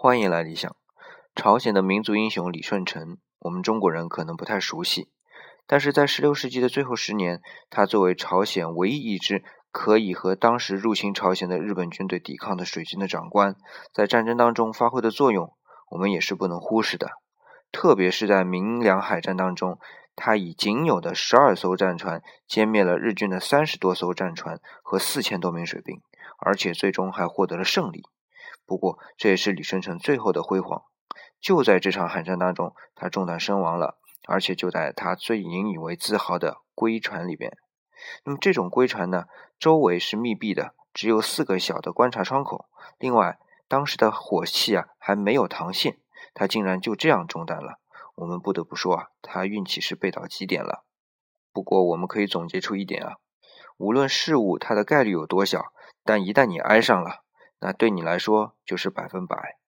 欢迎来理想。朝鲜的民族英雄李舜臣，我们中国人可能不太熟悉，但是在16世纪的最后十年，他作为朝鲜唯一一支可以和当时入侵朝鲜的日本军队抵抗的水军的长官，在战争当中发挥的作用，我们也是不能忽视的。特别是在明良海战当中，他以仅有的十二艘战船歼灭了日军的三十多艘战船和四千多名水兵，而且最终还获得了胜利。不过，这也是李舜臣最后的辉煌。就在这场海战当中，他中弹身亡了，而且就在他最引以为自豪的龟船里边。那么这种龟船呢，周围是密闭的，只有四个小的观察窗口。另外，当时的火器啊还没有膛线，他竟然就这样中弹了。我们不得不说啊，他运气是背到极点了。不过，我们可以总结出一点啊，无论事物它的概率有多小，但一旦你挨上了。那对你来说就是百分百。